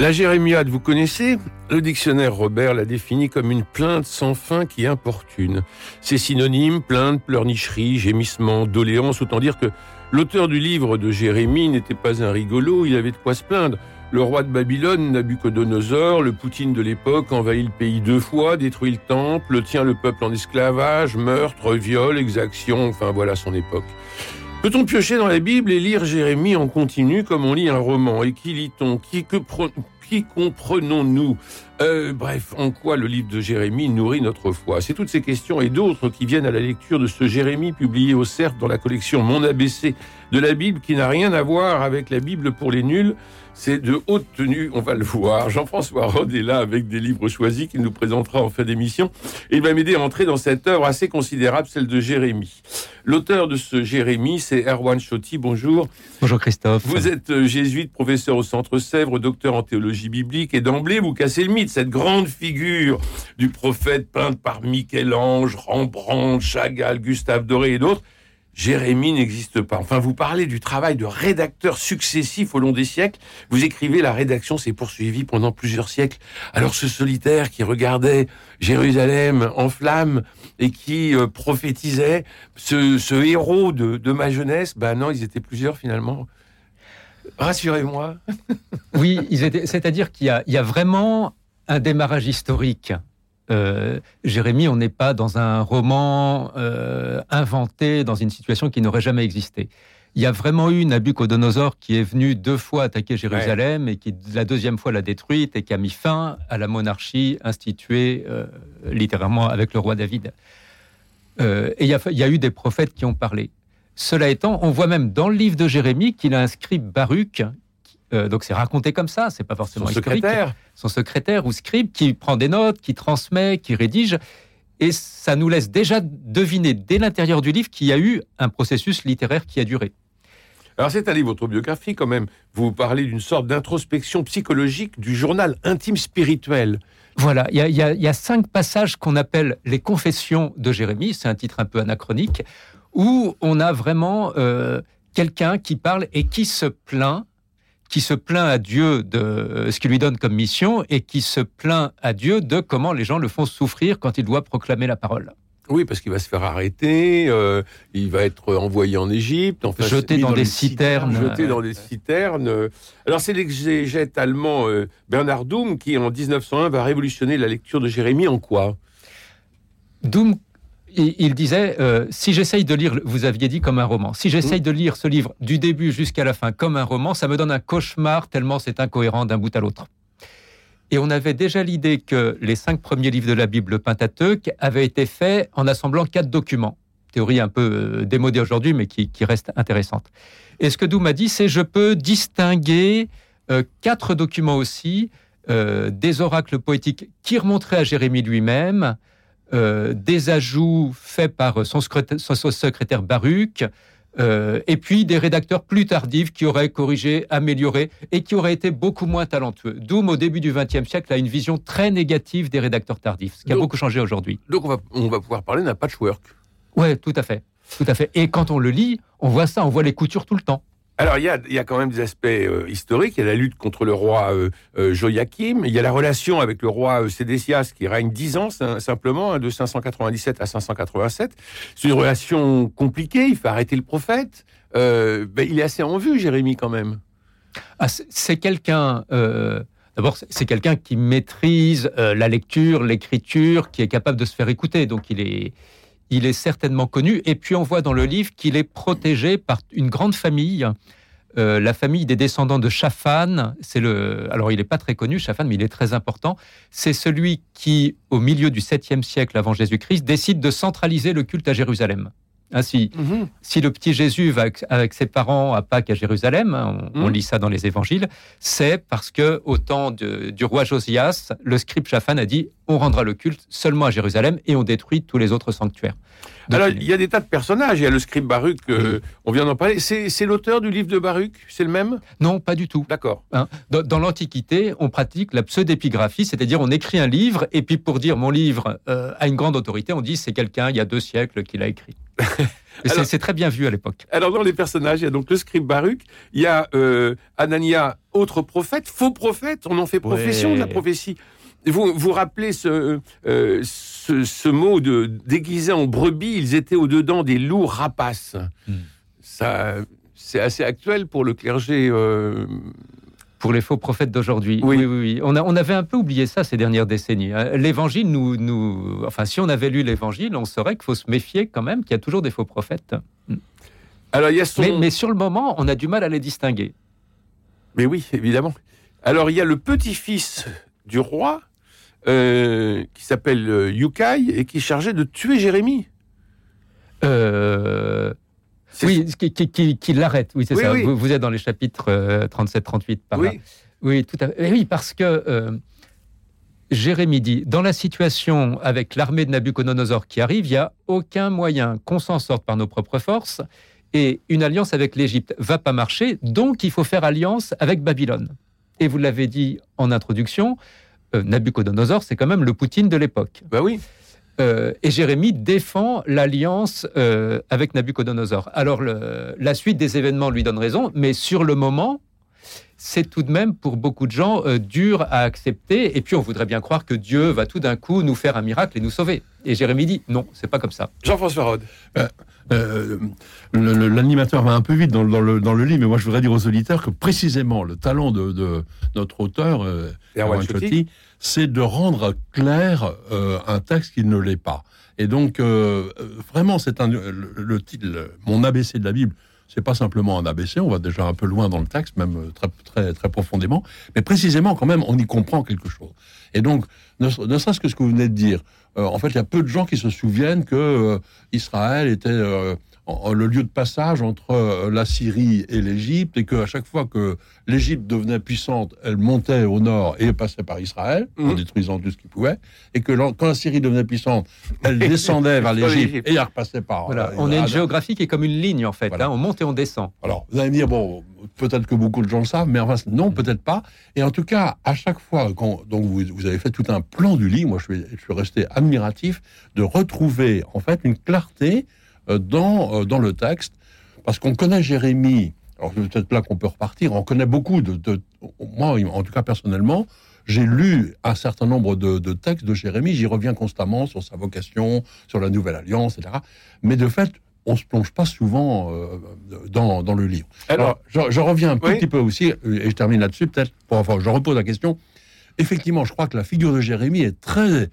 La jérémiade, vous connaissez? Le dictionnaire Robert la définit comme une plainte sans fin qui importune. C'est synonyme, plainte, pleurnicherie, gémissement, doléance, autant dire que l'auteur du livre de Jérémie n'était pas un rigolo, il avait de quoi se plaindre. Le roi de Babylone, Nabucodonosor, le Poutine de l'époque, envahit le pays deux fois, détruit le temple, tient le peuple en esclavage, meurtre, viol, exaction, enfin voilà son époque. Peut-on piocher dans la Bible et lire Jérémie en continu comme on lit un roman? Et qui lit-on? Qui, comprenons-nous? Euh, Bref, en quoi le livre de Jérémie nourrit notre foi? C'est toutes ces questions et d'autres qui viennent à la lecture de ce Jérémie publié au CERF dans la collection Mon ABC de la Bible qui n'a rien à voir avec la Bible pour les nuls c'est de haute tenue, on va le voir. Jean-François Rod est là avec des livres choisis qu'il nous présentera en fin d'émission. Et il va m'aider à entrer dans cette œuvre assez considérable, celle de Jérémie. L'auteur de ce Jérémie, c'est Erwan Chotti. Bonjour. Bonjour Christophe. Vous êtes euh, jésuite, professeur au Centre Sèvres, docteur en théologie biblique. Et d'emblée, vous cassez le mythe, cette grande figure du prophète peinte par Michel-Ange, Rembrandt, Chagall, Gustave Doré et d'autres Jérémie n'existe pas. Enfin, vous parlez du travail de rédacteur successif au long des siècles. Vous écrivez la rédaction s'est poursuivie pendant plusieurs siècles. Alors ce solitaire qui regardait Jérusalem en flammes et qui euh, prophétisait, ce, héros de, ma jeunesse, ben non, ils étaient plusieurs finalement. Rassurez-moi. oui, c'est-à-dire qu'il y, a vraiment un démarrage historique euh, Jérémie, on n'est pas dans un roman euh, inventé dans une situation qui n'aurait jamais existé. Il y a vraiment eu Nabucodonosor qui est venu deux fois attaquer Jérusalem et qui la deuxième fois l'a détruite et qui a mis fin à la monarchie instituée euh, littéralement avec le roi David. et il y, y, a, eu des prophètes qui ont parlé. Cela étant, on voit même dans le livre de Jérémie qu'il a inscrit Baruch, euh, donc c'est raconté comme ça, c'est pas forcément son secrétaire, son secrétaire ou scribe qui prend des notes, qui transmet, qui rédige, et ça nous laisse déjà deviner dès l'intérieur du livre qu'il y a eu un processus littéraire qui a duré. Alors c'est un livre autobiographique quand même. Vous parlez d'une sorte d'introspection psychologique du journal intime spirituel. Voilà, il y, a cinq passages qu'on appelle les confessions de Jérémie, c'est un titre un peu anachronique, où on a vraiment euh, quelqu'un qui parle et qui se plaint qui se plaint à Dieu de euh, ce qu'il lui donne comme mission et qui se plaint à Dieu de comment les gens le font souffrir quand il doit proclamer la parole. Oui, parce qu'il va se faire arrêter, euh, il va être envoyé en Égypte, enfin, jeté dans, des citernes. Jeté dans des citernes. Alors c'est l'exégète allemand euh, Bernard Doum qui, en 1901, va révolutionner la lecture de Jérémie en quoi? Doum il disait, euh, si j'essaye de lire, vous aviez dit comme un roman, si j'essaye de lire ce livre du début jusqu'à la fin comme un roman, ça me donne un cauchemar tellement c'est incohérent d'un bout à l'autre. Et on avait déjà l'idée que les cinq premiers livres de la Bible, le Pentateuque, avaient été faits en assemblant quatre documents. Théorie un peu euh, démodée aujourd'hui, mais qui, reste intéressante. Et ce que Doum a dit, c'est je peux distinguer euh, quatre documents aussi, des oracles poétiques qui remonteraient à Jérémie lui-même, euh, des ajouts faits par son secrétaire, Baruch, euh, et puis des rédacteurs plus tardifs qui auraient corrigé, amélioré et qui auraient été beaucoup moins talentueux. Doom, au début du XXe siècle, a une vision très négative des rédacteurs tardifs, ce qui a beaucoup changé aujourd'hui. Donc on va, on va pouvoir parler d'un patchwork. Oui, tout à fait. Tout à fait. Et quand on le lit, on voit ça, on voit les coutures tout le temps. Alors, il y a, quand même des aspects euh, historiques. Il y a la lutte contre le roi euh, euh, Joachim. Il y a la relation avec le roi Sédécias qui règne dix ans simplement, hein, de 597 à 587. C'est une relation compliquée. Il faut arrêter le prophète. Ben, il est assez en vue, Jérémie, quand même. Ah, c'est quelqu'un. D'abord, c'est quelqu'un qui maîtrise la lecture, l'écriture, qui est capable de se faire écouter. Donc, il est il est certainement connu. Et puis on voit dans le livre qu'il est protégé par une grande famille. Euh, la famille des descendants de Shaphan, c'est le, alors il n'est pas très connu, Shaphan, mais il est très important. C'est celui qui, au milieu du 7e siècle avant Jésus-Christ, décide de centraliser le culte à Jérusalem. Ainsi, si le petit Jésus va avec, ses parents à Pâques à Jérusalem, hein, on, lit ça dans les évangiles, c'est parce que au temps du roi Josias, le scribe Shaphan a dit on rendra le culte seulement à Jérusalem et on détruit tous les autres sanctuaires. Alors, il y a des tas de personnages. Il y a le scribe Baruch, euh, on vient d'en parler. C'est l'auteur du livre de Baruch? C'est le même? Non, pas du tout. D'accord. Hein, dans, l'Antiquité, on pratique la pseudépigraphie, c'est-à-dire on écrit un livre, et puis pour dire mon livre euh, a une grande autorité, on dit c'est quelqu'un, il y a deux siècles, qui l'a écrit. C'est très bien vu à l'époque. Alors, dans les personnages, il y a donc le scribe Baruch, il y a euh, Anania, autre prophète, faux prophète, on en fait profession de la prophétie. Vous vous rappelez ce, euh, ce, mot de déguisé en brebis, ils étaient au-dedans des loups rapaces. Hmm. Ça, c'est assez actuel pour le clergé. Euh, pour les faux prophètes d'aujourd'hui. Oui. oui, oui, On, a, on, avait un peu oublié ça ces dernières décennies. Hein. L'évangile, nous, nous, enfin, si on avait lu l'évangile, on saurait qu'il faut se méfier quand même, qu'il y a toujours des faux prophètes. Hmm. Alors, il y a mais, mais, sur le moment, on a du mal à les distinguer. Mais oui, évidemment. Alors, il y a le petit-fils du roi euh, qui s'appelle euh, Yukai et qui est chargé de tuer Jérémie. Euh... Oui, qui, l'arrête. Oui, c'est ça. Vous, êtes dans les chapitres 37-38 euh, par oui. là. Oui, tout à fait. Oui, parce que Jérémie dit dans la situation avec l'armée de Nabucodonosor qui arrive, il n'y a aucun moyen qu'on s'en sorte par nos propres forces et une alliance avec l'Égypte va pas marcher, donc il faut faire alliance avec Babylone. Et vous l'avez dit en introduction, euh, Nabucodonosor, c'est quand même le Poutine de l'époque. Ben oui. Euh, et Jérémie défend l'alliance euh, avec Nabucodonosor. Alors la suite des événements lui donne raison, mais sur le moment, c'est tout de même pour beaucoup de gens dur à accepter. Et puis on voudrait bien croire que Dieu va tout d'un coup nous faire un miracle et nous sauver. Et Jérémie dit non, c'est pas comme ça. Jean-François Rode. L'animateur va un peu vite dans, le, dans, le, livre, mais moi je voudrais dire aux auditeurs que précisément le talent de, notre auteur, Erwan c'est de rendre clair euh, un texte qui ne l'est pas. Et donc, euh, vraiment, c'est un le, titre, mon ABC de la Bible. C'est pas simplement un ABC, on va déjà un peu loin dans le texte, même euh, très, très, très profondément, mais précisément, quand même, on y comprend quelque chose. Et donc, ne, serait-ce que ce que vous venez de dire, en fait, il y a peu de gens qui se souviennent que Israël était le lieu de passage entre euh, la Syrie et l'Égypte, et qu'à chaque fois que l'Égypte devenait puissante, elle montait au nord et passait par Israël, en mmh. détruisant tout ce qu'il pouvait, et que quand la Syrie devenait puissante, elle descendait vers l'Égypte et elle repassait par. Voilà. on est une géographie qui est comme une ligne, en fait. Hein. on monte et on descend. Alors, vous allez me dire, bon, peut-être que beaucoup de gens le savent, mais enfin, non, mmh. peut-être pas. Et en tout cas, à chaque fois, quand donc vous, vous avez fait tout un plan du lit, moi je suis, je suis resté admiratif de retrouver, en fait, une clarté euh, dans, euh, dans le texte, parce qu'on connaît Jérémie, alors c'est peut-être là qu'on peut repartir, on connaît beaucoup de, Moi, en tout cas personnellement, j'ai lu un certain nombre de, textes de Jérémie, j'y reviens constamment sur sa vocation, sur la Nouvelle Alliance, etc. Mais de fait, on se plonge pas souvent euh, dans, dans, le livre. Alors, je, reviens un petit peu aussi, et je termine là-dessus, peut-être, pour, enfin, je repose la question. Effectivement, je crois que la figure de Jérémie est très euh,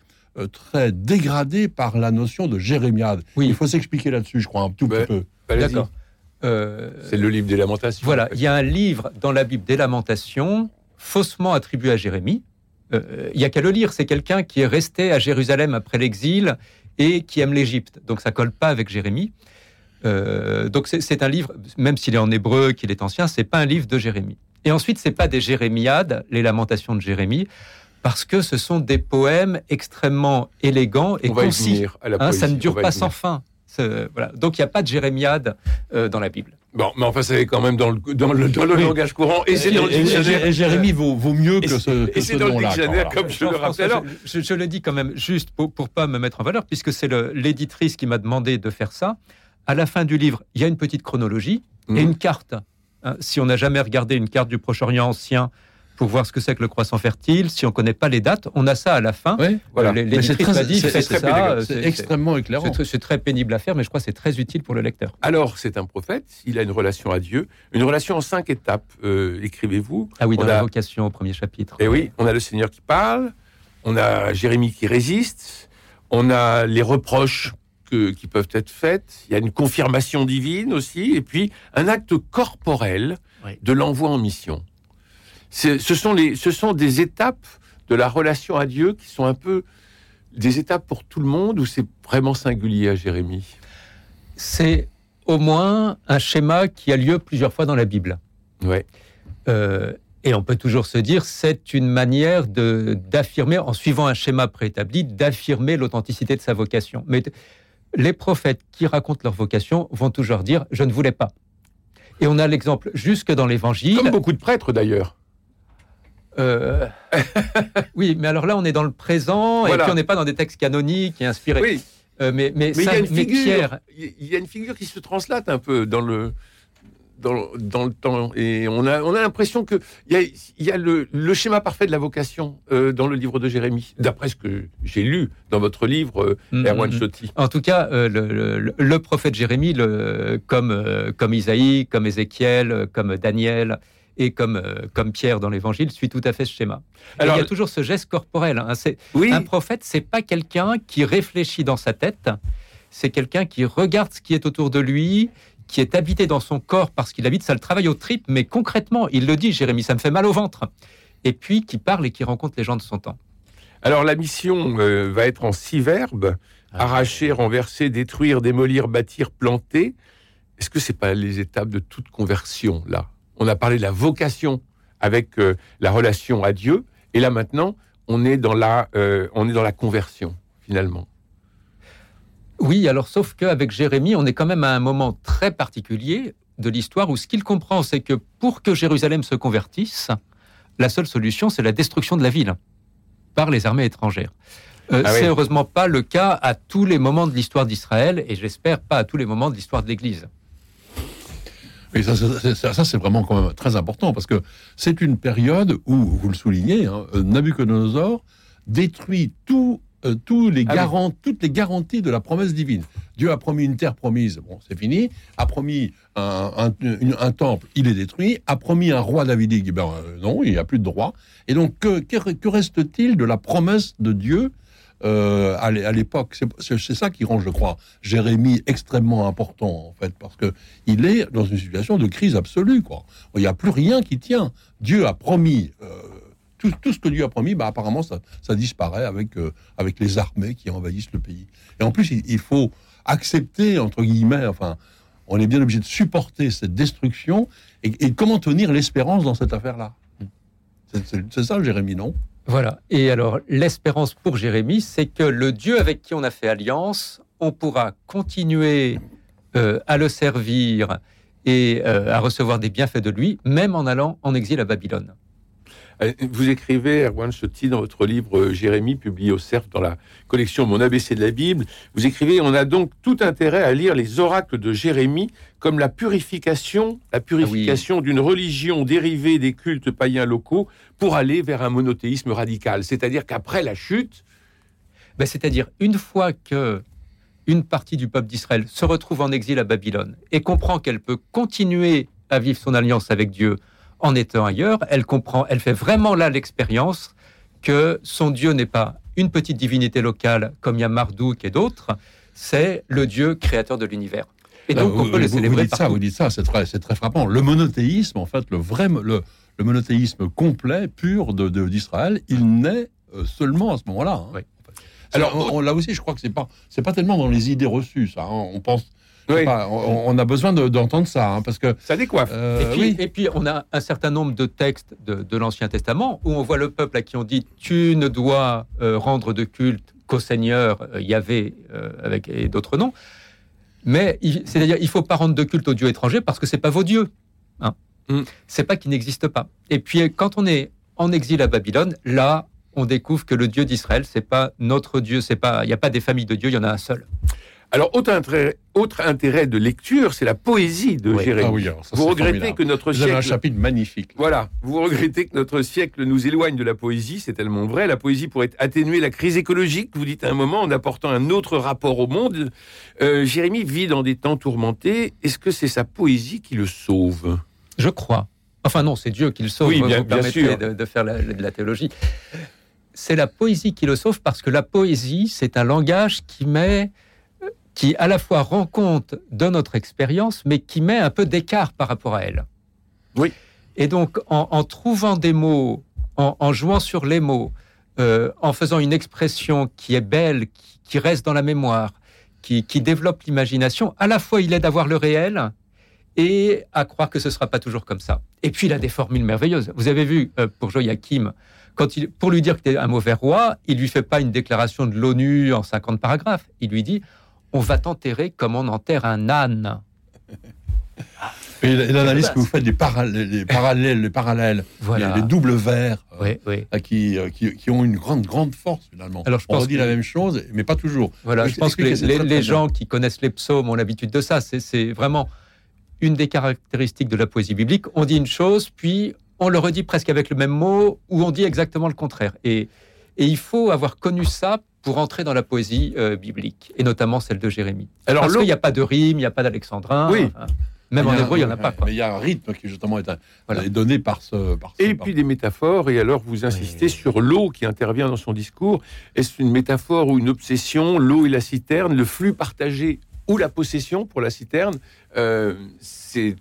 très dégradé par la notion de jérémiade. Oui. Il faut s'expliquer là-dessus, je crois, un tout petit peu. D'accord. Euh, c'est le livre des Lamentations. Voilà, il y a un livre dans la Bible des Lamentations faussement attribué à Jérémie. Euh, il n'y a qu'à le lire. C'est quelqu'un qui est resté à Jérusalem après l'exil et qui aime l'Égypte. Donc ça colle pas avec Jérémie. donc c'est un livre, même s'il est en hébreu, qu'il est ancien, c'est pas un livre de Jérémie. Et ensuite, c'est pas des Jérémiades, les Lamentations de Jérémie parce que ce sont des poèmes extrêmement élégants et concis. Hein, ça ne dure pas sans fin. Voilà. Donc il n'y a pas de jérémiade euh, dans la Bible. Bon, mais enfin, c'est quand même dans le, dans le, langage courant. Et, c'est et, Jérémie vaut, vaut, mieux que ce, Et c'est dans le dictionnaire, comme je le rappelle. Je, je, le dis quand même juste pour ne pas me mettre en valeur, puisque c'est l'éditrice qui m'a demandé de faire ça. À la fin du livre, il y a une petite chronologie et mhm. une carte. Hein, si on n'a jamais regardé une carte du Proche-Orient ancien, pour voir ce que c'est que le croissant fertile. Si on ne connaît pas les dates, on a ça à la fin. Oui, voilà. Les, c'est extrêmement éclairant. C'est très pénible à faire, mais je crois que c'est très utile pour le lecteur. Alors, c'est un prophète, il a une relation à Dieu, une relation en cinq étapes, euh, écrivez-vous. Ah oui, dans la vocation au premier chapitre. Et eh oui, on a le Seigneur qui parle, on a Jérémie qui résiste, on a les reproches qui peuvent être faites, il y a une confirmation divine aussi, et puis un acte corporel de l'envoi en mission ce sont, les, ce sont des étapes de la relation à Dieu qui sont un peu des étapes pour tout le monde ou c'est vraiment singulier à Jérémie? C'est au moins un schéma qui a lieu plusieurs fois dans la Bible. Ouais. Euh, et on peut toujours se dire, c'est une manière d'affirmer, en suivant un schéma préétabli, d'affirmer l'authenticité de sa vocation. Mais les prophètes qui racontent leur vocation vont toujours dire, je ne voulais pas. Et on a l'exemple jusque dans l'Évangile. Comme beaucoup de prêtres d'ailleurs. Euh, oui, mais alors là, on est dans le présent, et puis on n'est pas dans des textes canoniques et inspirés. Oui. Euh, mais, mais, il, y a une figure, il y a une figure qui se translate un peu dans le, dans, dans, le temps. Et on a, on a l'impression qu'il y a, y a le, le, schéma parfait de la vocation euh, dans le livre de Jérémie, d'après ce que j'ai lu dans votre livre, euh, mm, Erwan mm, mm. En tout cas, euh, le, le, prophète Jérémie, le, comme, comme Isaïe, comme Ézéchiel, comme Daniel, et comme, comme Pierre dans l'Évangile, suit tout à fait ce schéma. Alors, il y a toujours ce geste corporel. Hein. C'est, oui. Un prophète, c'est pas quelqu'un qui réfléchit dans sa tête, c'est quelqu'un qui regarde ce qui est autour de lui, qui est habité dans son corps parce qu'il habite, ça le travaille aux tripes, mais concrètement, il le dit, Jérémie, ça me fait mal au ventre. Et puis qui parle et qui rencontre les gens de son temps. Alors la mission euh, va être en six verbes ah. arracher, renverser, détruire, démolir, bâtir, planter. Est-ce que c'est pas les étapes de toute conversion là? On a parlé de la vocation avec euh, la relation à Dieu, et là maintenant, on est dans la, euh, on est dans la conversion finalement. Oui, alors sauf qu'avec Jérémie, on est quand même à un moment très particulier de l'histoire où ce qu'il comprend, c'est que pour que Jérusalem se convertisse, la seule solution, c'est la destruction de la ville par les armées étrangères. Euh, ah c'est heureusement pas le cas à tous les moments de l'histoire d'Israël et j'espère pas à tous les moments de l'histoire de l'Église. Oui, ça, c'est vraiment quand même très important parce que c'est une période où, vous le soulignez, hein, Nabucodonosor détruit tout euh, tous les ah toutes les garanties de la promesse divine. Dieu a promis une terre promise, bon, c'est fini. A promis un, temple, il est détruit. A promis un roi davidique, ben euh, non, il n'y a plus de droit. Et donc, que, reste-t-il de la promesse de Dieu euh, à l'époque C'est ça qui rend, je crois, Jérémie extrêmement important, en fait, parce que il est dans une situation de crise absolue. Quoi. Il n'y a plus rien qui tient. Dieu a promis tout, ce que Dieu a promis, bah, apparemment, ça, disparaît avec, euh, avec les armées qui envahissent le pays. Et en plus, il, faut accepter, entre guillemets, enfin, on est bien obligé de supporter cette destruction. Et, comment tenir l'espérance dans cette affaire-là? C'est ça, Jérémie, non? Voilà. Et alors, l'espérance pour Jérémie, c'est que le Dieu avec qui on a fait alliance, on pourra continuer euh, à le servir et euh, à recevoir des bienfaits de lui, même en allant en exil à Babylone. Euh, vous écrivez, Erwan Chotti, dans votre livre euh, Jérémie, publié au CERF dans la collection Mon ABC de la Bible, vous écrivez On a donc tout intérêt à lire les oracles de Jérémie comme la purification, la purification ah d'une religion dérivée des cultes païens locaux pour aller vers un monothéisme radical. C'est-à-dire qu'après la chute. Ben, C'est-à-dire, une fois que une partie du peuple d'Israël se retrouve en exil à Babylone et comprend qu'elle peut continuer à vivre son alliance avec Dieu en étant ailleurs, elle comprend, elle fait vraiment là l'expérience que son Dieu n'est pas une petite divinité locale comme il y a Marduk et d'autres, c'est le Dieu créateur de l'univers. Et donc, on peut le célébrer. Vous dites ça, vous dites ça, c'est très, très, frappant. Le monothéisme, en fait, le vrai, le, monothéisme complet, pur de d'Israël, il naît euh, seulement à ce moment-là. Hein. Alors, là aussi, je crois que c'est pas, c'est pas tellement dans les idées reçues, ça. Hein. On pense, on, a besoin d'entendre ça, hein, parce que ça décoiffe. Euh, et, puis, et, puis, on a un certain nombre de textes de, l'Ancien Testament où on voit le peuple à qui on dit tu ne dois euh, rendre de culte qu'au Seigneur euh, Yahvé avec et d'autres noms. Mais c'est-à-dire il faut pas rendre de culte aux dieux étrangers parce que c'est pas vos dieux. Hein. Mm. C'est pas qu'ils n'existent pas. Et puis quand on est en exil à Babylone, là on découvre que le Dieu d'Israël, c'est pas notre Dieu, c'est pas, il n'y a pas des familles de Dieu, il y en a un seul. Alors, autre intérêt, autre intérêt de lecture, c'est la poésie de Jérémie. Ah vous regrettez que notre siècle... un chapitre magnifique. Voilà, vous regrettez que notre siècle nous éloigne de la poésie, c'est tellement vrai. La poésie pourrait atténuer la crise écologique, vous dites à un moment, en apportant un autre rapport au monde. Euh, Jérémie vit dans des temps tourmentés. Est-ce que c'est sa poésie qui le sauve? Je crois. Enfin non, c'est Dieu qui le sauve. Oui, bien, vous sûr. De, faire de la théologie. C'est la poésie qui le sauve parce que la poésie, c'est un langage qui met qui à la fois rend compte de notre expérience, mais qui met un peu d'écart par rapport à elle. Oui. Et donc, en, trouvant des mots, en, jouant sur les mots, euh, en faisant une expression qui est belle, qui, reste dans la mémoire, qui, qui développe l'imagination. À la fois, il aide à voir le réel et à croire que ce ne sera pas toujours comme ça. Et puis, il a des formules merveilleuses. Vous avez vu, euh, pour Joachim, quand il, pour lui dire que tu es un mauvais roi, il lui fait pas une déclaration de l'ONU en 50 paragraphes. Il lui dit On va t'enterrer comme on enterre un âne. Et l'analyse que vous faites des parallèles, les parallèles, les, parallèles les, doubles vers, euh, euh, qui, qui, ont une grande, grande force finalement. Alors, je On pense dit la même chose, mais pas toujours. Voilà, je pense que les, gens qui connaissent les psaumes ont l'habitude de ça. C'est vraiment une des caractéristiques de la poésie biblique. On dit une chose, puis on le redit presque avec le même mot, ou on dit exactement le contraire. Et, et il faut avoir connu ça pour entrer dans la poésie euh, biblique, et notamment celle de Jérémie. Alors, Parce qu'il n'y a pas de rime, il n'y a pas d'alexandrin. Oui. Hein. Même en hébreu, il n'y en a pas. Mais il y a un rythme qui justement est, donné par ce. Par et puis des métaphores, et alors vous insistez sur l'eau qui intervient dans son discours. Est-ce une métaphore ou une obsession L'eau et la citerne, le flux partagé ou la possession pour la citerne, euh, c'est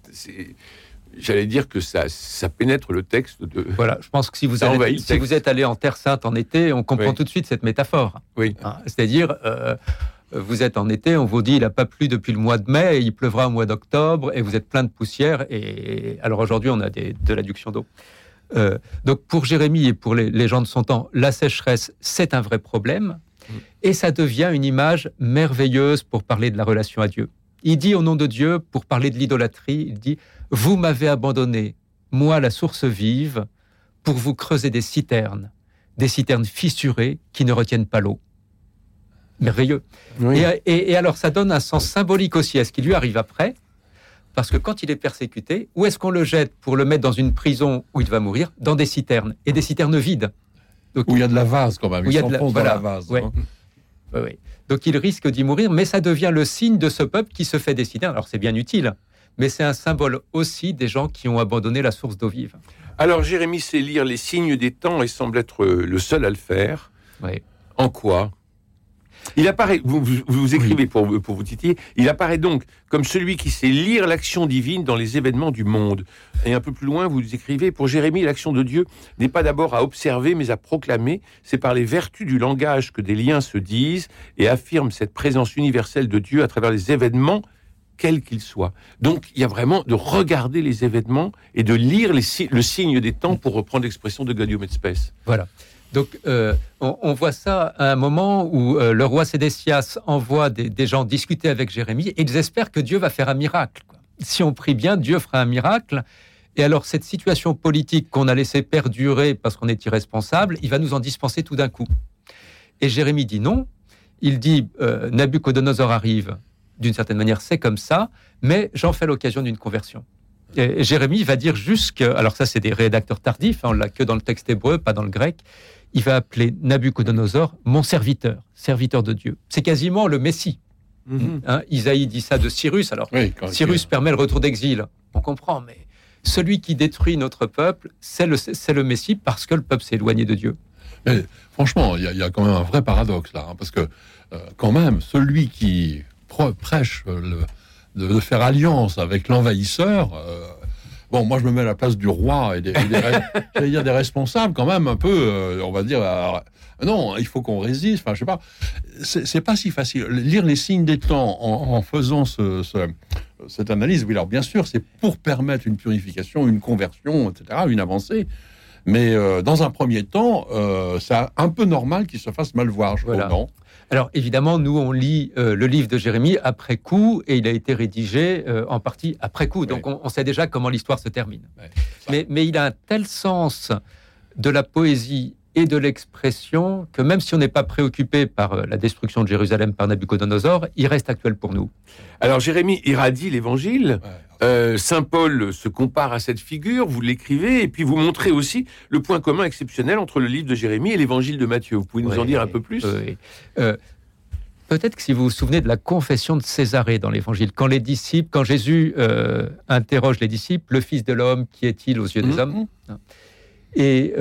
j'allais dire que ça, ça pénètre le texte de. Voilà, je pense que si vous, si vous êtes allé en Terre Sainte en été, on comprend tout de suite cette métaphore. Oui. Hein, c'est-à-dire, euh, vous êtes en été, on vous dit il n'a pas plu depuis le mois de mai, il pleuvra au mois d'octobre, et vous êtes plein de poussière. Et alors aujourd'hui, on a des, de l'adduction d'eau. Euh, donc pour Jérémie et pour les, gens de son temps, la sécheresse, c'est un vrai problème. Et ça devient une image merveilleuse pour parler de la relation à Dieu. Il dit au nom de Dieu, pour parler de l'idolâtrie, il dit Vous m'avez abandonné, moi la source vive, pour vous creuser des citernes, des citernes fissurées qui ne retiennent pas l'eau merveilleux. Et, alors, ça donne un sens symbolique aussi à ce qui lui arrive après, parce que quand il est persécuté, où est-ce qu'on le jette pour le mettre dans une prison où il va mourir? Dans des citernes, et des citernes vides. Donc, où il y a de la vase quand même, il, il y a de la, dans la vase. Hein. Donc il risque d'y mourir, mais ça devient le signe de ce peuple qui se fait des citernes. Alors c'est bien utile, mais c'est un symbole aussi des gens qui ont abandonné la source d'eau vive. Alors Jérémie sait lire les signes des temps et semble être le seul à le faire. En quoi? Il apparaît, vous, vous, écrivez pour, pour vous titiller, il apparaît donc comme celui qui sait lire l'action divine dans les événements du monde. Et un peu plus loin, vous écrivez, pour Jérémie, l'action de Dieu n'est pas d'abord à observer, mais à proclamer. C'est par les vertus du langage que des liens se disent et affirment cette présence universelle de Dieu à travers les événements quels qu'ils soient. Donc, il y a vraiment de regarder les événements et de lire le signe des temps, pour reprendre l'expression de Gaudium et Spes. Voilà. Donc, euh, on, voit ça à un moment où euh, le roi Sédécias envoie des, gens discuter avec Jérémie et ils espèrent que Dieu va faire un miracle. Si on prie bien, Dieu fera un miracle. Et alors, cette situation politique qu'on a laissé perdurer parce qu'on est irresponsable, il va nous en dispenser tout d'un coup. Et Jérémie dit non. Il dit euh, Nabucodonosor arrive. D'une certaine manière, c'est comme ça, mais j'en fais l'occasion d'une conversion. Et Jérémie va dire jusque, alors ça c'est des rédacteurs tardifs, hein, on l'a que dans le texte hébreu, pas dans le grec, il va appeler Nabucodonosor mon serviteur, serviteur de Dieu. C'est quasiment le Messie. Mhm. Hein, Isaïe dit ça de Cyrus. Alors, Cyrus permet le retour d'exil. On comprend, mais celui qui détruit notre peuple, c'est le, le Messie parce que le peuple s'est éloigné de Dieu. franchement, il y, a quand même un vrai paradoxe là, hein, parce que euh, quand même, celui qui prêche de, faire alliance avec l'envahisseur, euh, Bon, moi, je me mets à la place du roi et des, dire des responsables, quand même, un peu, euh, on va dire. Euh, non, il faut qu'on résiste. Enfin, je sais pas. C'est pas si facile. Lire les signes des temps en, faisant ce, cette analyse, oui, alors bien sûr, c'est pour permettre une purification, une conversion, etc., une avancée. Mais euh, dans un premier temps, c'est un peu normal qu'il se fasse mal voir, je voilà. non alors évidemment, nous, on lit euh, le livre de Jérémie après coup, et il a été rédigé euh, en partie après coup. Donc on, sait déjà comment l'histoire se termine. mais, mais il a un tel sens de la poésie et de l'expression que même si on n'est pas préoccupé par euh, la destruction de Jérusalem par Nabucodonosor, il reste actuel pour nous. Alors Jérémie irradie l'évangile. Euh, Saint Paul se compare à cette figure, vous l'écrivez, et puis vous montrez aussi le point commun exceptionnel entre le livre de Jérémie et l'évangile de Matthieu. Vous pouvez nous en dire un peu plus? euh, Peut-être que si vous vous souvenez de la confession de Césarée dans l'évangile, quand les disciples, quand Jésus euh, interroge les disciples, le Fils de l'homme, qui est-il aux yeux des mmh. hommes? Et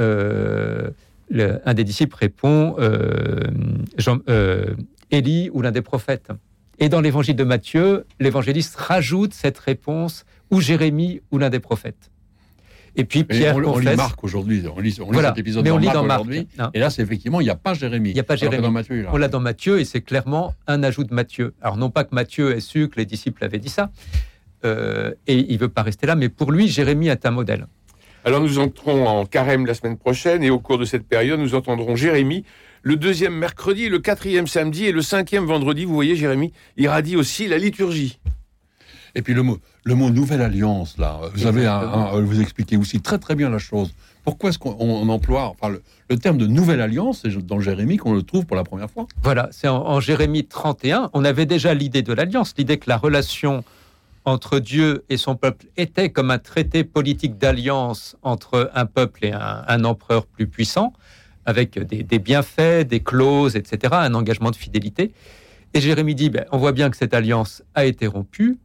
un des disciples répond Jean, Élie ou l'un des prophètes. Et dans l'évangile de Matthieu, l'évangéliste rajoute cette réponse ou Jérémie ou l'un des prophètes. Et puis Pierre on, lit Marc aujourd'hui, on lit, cet épisode mais on lit dans Marc aujourd'hui. Et là, c'est effectivement, il n'y a pas Jérémie. Il n'y a pas Jérémie. on l'a dans Matthieu et c'est clairement un ajout de Matthieu. Alors non pas que Matthieu ait su que les disciples avaient dit ça, euh, et il veut pas rester là, mais pour lui, Jérémie est un modèle. Alors nous entrons en carême la semaine prochaine et au cours de cette période, nous entendrons Jérémie le deuxième mercredi, le quatrième samedi et le cinquième vendredi. Vous voyez, Jérémie, il radie aussi la liturgie. Et puis le mot, le mot nouvelle alliance, là, vous avez vous expliquez aussi très très bien la chose. Pourquoi est-ce qu'on emploie enfin, le, terme de nouvelle alliance C'est dans Jérémie qu'on le trouve pour la première fois? Voilà, c'est en, en, Jérémie 31. On avait déjà l'idée de l'alliance, l'idée que la relation entre Dieu et son peuple était comme un traité politique d'alliance entre un peuple et un, empereur plus puissant, avec des, bienfaits, des clauses, etc., un engagement de fidélité. Et Jérémie dit, ben, on voit bien que cette alliance a été rompue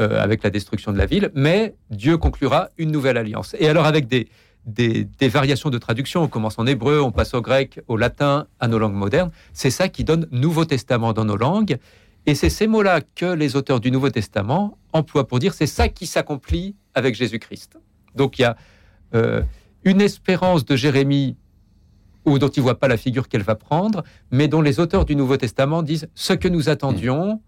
euh, avec la destruction de la ville, mais Dieu conclura une nouvelle alliance. Et alors avec des, des, des, variations de traduction. On commence en hébreu, on passe au grec, au latin, à nos langues modernes. C'est ça qui donne Nouveau Testament dans nos langues. Et c'est ces mots-là que les auteurs du Nouveau Testament emploient pour dire c'est ça qui s'accomplit avec Jésus-Christ. Donc il y a euh, une espérance de Jérémie ou dont il voit pas la figure qu'elle va prendre, mais dont les auteurs du Nouveau Testament disent ce que nous attendions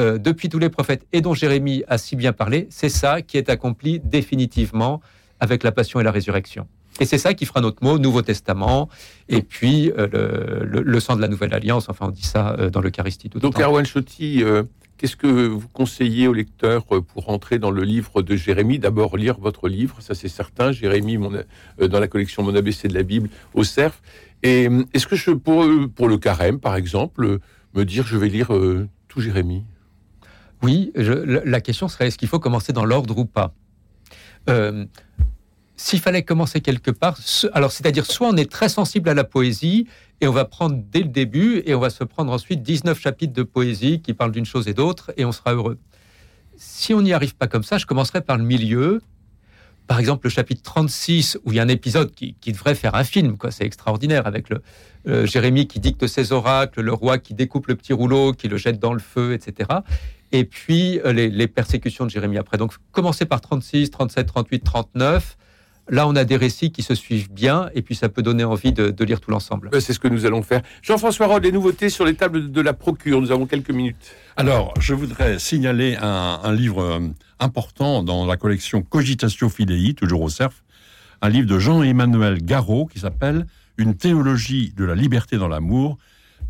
euh, depuis tous les prophètes et dont Jérémie a si bien parlé, c'est ça qui est accompli définitivement avec la passion et la résurrection. Et c'est ça qui fera notre mot Nouveau Testament, et puis euh, le, sang de la Nouvelle Alliance, enfin on dit ça euh, dans l'Eucharistie tout Donc Erwan Chotti, euh, qu'est-ce que vous conseillez aux lecteurs pour entrer dans le livre de Jérémie? D'abord lire votre livre, ça c'est certain, Jérémie mon, dans la collection Mon ABC de la Bible au CERF. Et est-ce que je, pour, pour le carême par exemple, me dire je vais lire tout Jérémie? Oui, je, la question serait est-ce qu'il faut commencer dans l'ordre ou pas? S'il fallait commencer quelque part, alors c'est-à-dire soit on est très sensible à la poésie et on va prendre dès le début et on va se prendre ensuite 19 chapitres de poésie qui parlent d'une chose et d'autre et on sera heureux. Si on n'y arrive pas comme ça, je commencerai par le milieu. Par exemple, le chapitre 36, où il y a un épisode qui, devrait faire un film, quoi. C'est extraordinaire avec le Jérémie qui dicte ses oracles, le roi qui découpe le petit rouleau, qui le jette dans le feu, etc. Et puis euh, les, les persécutions de Jérémie après. Donc, commencer par 36, 37, 38, 39 Là, on a des récits qui se suivent bien, et puis ça peut donner envie de, lire tout l'ensemble. C'est ce que nous allons faire. Jean-François Rode, les nouveautés sur les tables de la Procure. Nous avons quelques minutes. Alors, je voudrais signaler un, livre euh, important dans la collection Cogitatio Fidei, toujours au CERF, un livre de Jean-Emmanuel Garot qui s'appelle Une théologie de la liberté dans l'amour.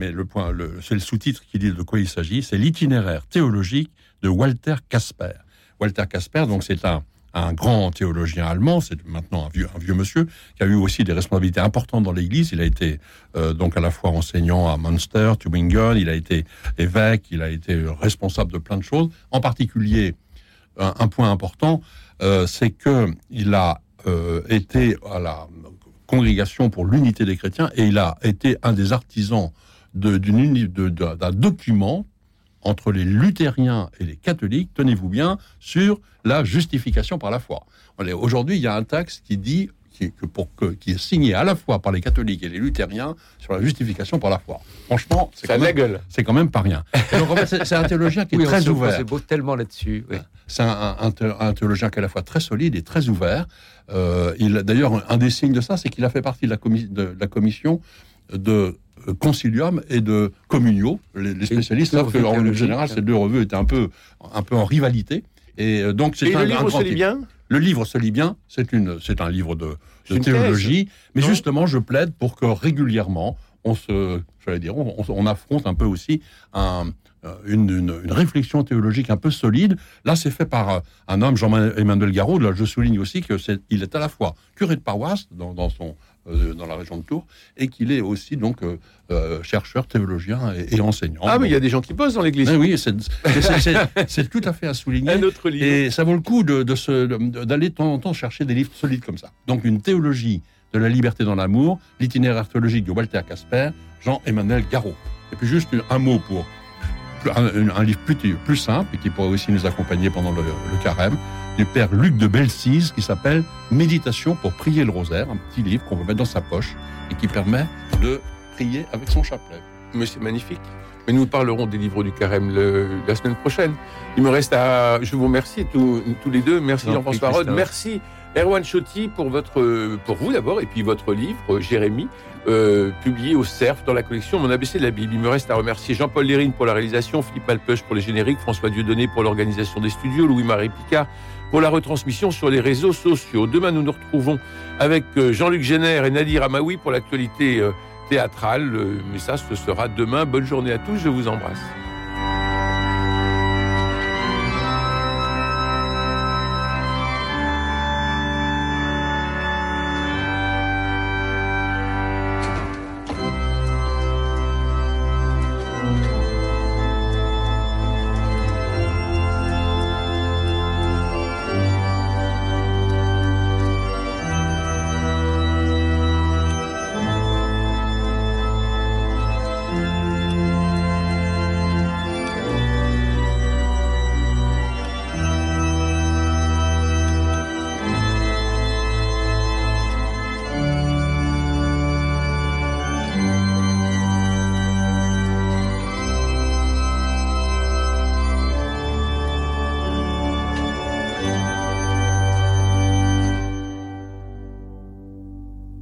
Mais le point, c'est le sous-titre qui dit de quoi il s'agit. C'est l'itinéraire théologique de Walter Casper. Walter Casper, donc c'est un un grand théologien allemand, c'est maintenant un vieux, monsieur, qui a eu aussi des responsabilités importantes dans l'Église. Il a été euh, donc à la fois enseignant à Münster, Tübingen, il a été évêque, il a été responsable de plein de choses. En particulier, un, point important, euh, c'est que il a euh, été à la congrégation pour l'unité des chrétiens et il a été un des artisans d'un document entre les luthériens et les catholiques, tenez-vous bien, sur la justification par la foi. Aujourd'hui, il y a un texte qui dit qui, que pour que, qui est signé à la fois par les catholiques et les luthériens sur la justification par la foi. Franchement, c'est quand, même, c'est quand même pas rien. c'est un théologien qui est très ouvert. C'est beau tellement là-dessus. C'est un, théologien qui est à la fois très solide et très ouvert. Euh, D'ailleurs, un des signes de ça, c'est qu'il a fait partie de la, de la commission de concilium et de communio. Les, spécialistes savent que, en général, ces deux revues étaient un peu, un peu en rivalité. Et euh, donc, c'est un, le livre se lit bien? Le livre se lit bien. C'est une, c'est un livre de, théologie. mais justement, je plaide pour que régulièrement, on se, j'allais dire, on, affronte un peu aussi un, euh, une, une, réflexion théologique un peu solide. Là, c'est fait par euh, un homme, Jean-Emmanuel Garraud. Là, je souligne aussi que c'est, il est à la fois curé de paroisse dans, dans son euh, dans la région de Tours, et qu'il est aussi donc euh, euh, chercheur, théologien et, enseignant. Ah, mais il y a des gens qui bossent dans l'Église. oui, c'est tout à fait à souligner. Un autre livre. Et ça vaut le coup d'aller de, de, temps en temps chercher des livres solides comme ça. Donc une théologie de la liberté dans l'amour, l'itinéraire théologique de Walter Casper, Jean-Emmanuel Garot. Et puis juste un mot pour un, livre plus, plus simple et qui pourrait aussi nous accompagner pendant le, le carême, du père Luc de Belsize qui s'appelle Méditation pour prier le rosaire, un petit livre qu'on peut mettre dans sa poche et qui permet de prier avec son chapelet. Mais c'est magnifique. Mais nous parlerons des livres du carême la semaine prochaine. Il me reste à. Je vous remercie tous, tous les deux. Merci Jean-François Rode. Merci Erwan Chotti, pour, votre, pour vous d'abord, et puis votre livre, Jérémie, euh, publié au CERF dans la collection Mon ABC de la Bible. Il me reste à remercier Jean-Paul Lérine pour la réalisation, Philippe Alpeuch pour les génériques, François Dieudonné pour l'organisation des studios, Louis-Marie Picard pour la retransmission sur les réseaux sociaux. Demain, nous nous retrouvons avec euh, Jean-Luc Génère et Nadir Amaoui pour l'actualité euh, théâtrale. Mais ça, ce sera demain. Bonne journée à tous, je vous embrasse.